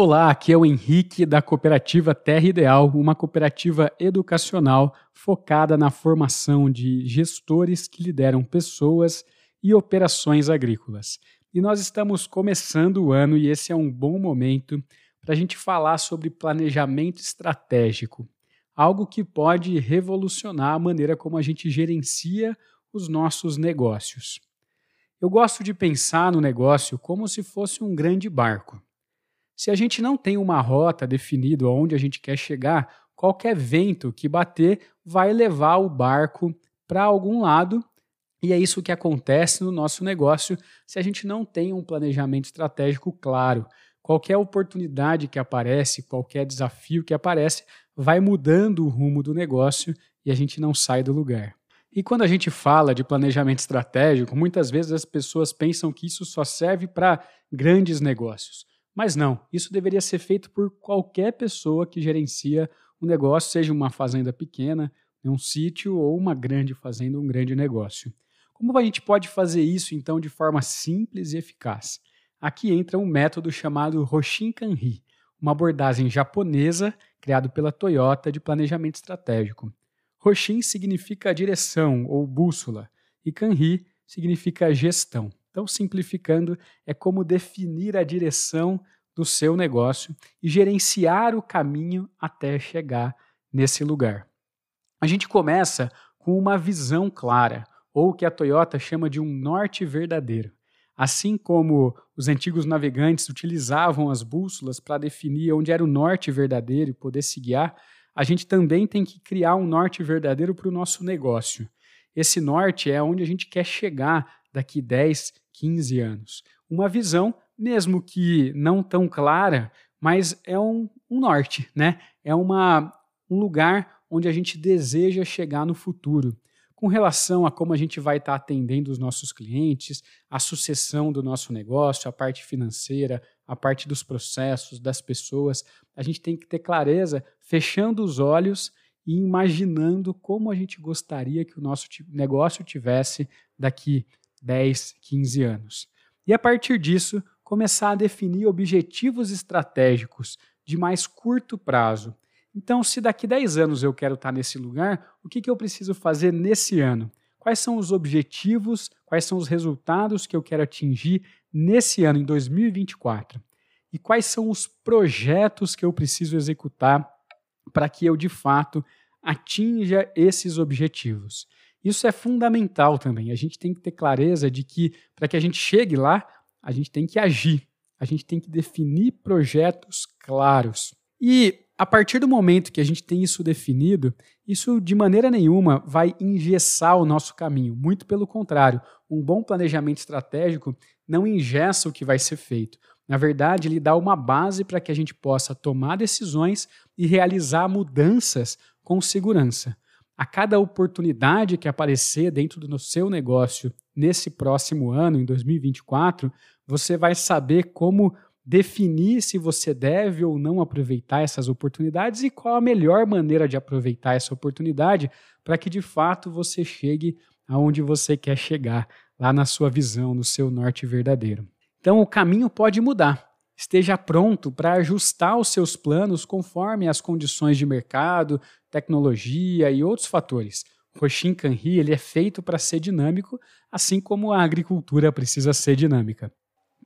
Olá, aqui é o Henrique da cooperativa Terra Ideal, uma cooperativa educacional focada na formação de gestores que lideram pessoas e operações agrícolas. E nós estamos começando o ano e esse é um bom momento para a gente falar sobre planejamento estratégico, algo que pode revolucionar a maneira como a gente gerencia os nossos negócios. Eu gosto de pensar no negócio como se fosse um grande barco. Se a gente não tem uma rota definida aonde a gente quer chegar, qualquer vento que bater vai levar o barco para algum lado. E é isso que acontece no nosso negócio se a gente não tem um planejamento estratégico claro. Qualquer oportunidade que aparece, qualquer desafio que aparece, vai mudando o rumo do negócio e a gente não sai do lugar. E quando a gente fala de planejamento estratégico, muitas vezes as pessoas pensam que isso só serve para grandes negócios. Mas não, isso deveria ser feito por qualquer pessoa que gerencia um negócio, seja uma fazenda pequena, um sítio ou uma grande fazenda, um grande negócio. Como a gente pode fazer isso então de forma simples e eficaz? Aqui entra um método chamado Hoshin Kanri, uma abordagem japonesa criado pela Toyota de planejamento estratégico. Hoshin significa direção ou bússola e Kanri significa gestão. Então, simplificando, é como definir a direção do seu negócio e gerenciar o caminho até chegar nesse lugar. A gente começa com uma visão clara, ou o que a Toyota chama de um norte verdadeiro. Assim como os antigos navegantes utilizavam as bússolas para definir onde era o norte verdadeiro e poder se guiar, a gente também tem que criar um norte verdadeiro para o nosso negócio. Esse norte é onde a gente quer chegar daqui 10, 15 anos. Uma visão, mesmo que não tão clara, mas é um, um norte, né? É uma, um lugar onde a gente deseja chegar no futuro. Com relação a como a gente vai estar atendendo os nossos clientes, a sucessão do nosso negócio, a parte financeira, a parte dos processos, das pessoas, a gente tem que ter clareza, fechando os olhos e imaginando como a gente gostaria que o nosso negócio tivesse daqui 10, 15 anos. E a partir disso, começar a definir objetivos estratégicos de mais curto prazo. Então, se daqui 10 anos eu quero estar nesse lugar, o que, que eu preciso fazer nesse ano? Quais são os objetivos, quais são os resultados que eu quero atingir nesse ano, em 2024? E quais são os projetos que eu preciso executar para que eu, de fato, atinja esses objetivos? Isso é fundamental também. A gente tem que ter clareza de que, para que a gente chegue lá, a gente tem que agir, a gente tem que definir projetos claros. E a partir do momento que a gente tem isso definido, isso de maneira nenhuma vai engessar o nosso caminho. Muito pelo contrário, um bom planejamento estratégico não engessa o que vai ser feito. Na verdade, ele dá uma base para que a gente possa tomar decisões e realizar mudanças com segurança a cada oportunidade que aparecer dentro do seu negócio nesse próximo ano, em 2024, você vai saber como definir se você deve ou não aproveitar essas oportunidades e qual a melhor maneira de aproveitar essa oportunidade para que de fato você chegue aonde você quer chegar, lá na sua visão, no seu norte verdadeiro. Então o caminho pode mudar esteja pronto para ajustar os seus planos conforme as condições de mercado, tecnologia e outros fatores. O Roshin Kanri ele é feito para ser dinâmico, assim como a agricultura precisa ser dinâmica.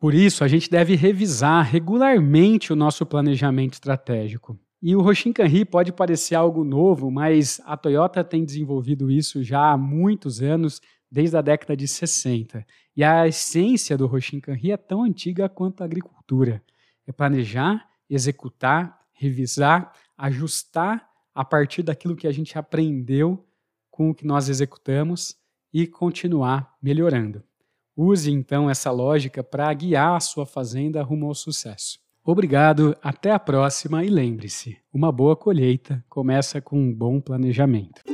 Por isso, a gente deve revisar regularmente o nosso planejamento estratégico. E o Roshin Kanri pode parecer algo novo, mas a Toyota tem desenvolvido isso já há muitos anos, desde a década de 60. E a essência do Roshin Kanri é tão antiga quanto a agricultura. É planejar, executar, revisar, ajustar a partir daquilo que a gente aprendeu com o que nós executamos e continuar melhorando. Use então essa lógica para guiar a sua fazenda rumo ao sucesso. Obrigado, até a próxima e lembre-se: uma boa colheita começa com um bom planejamento.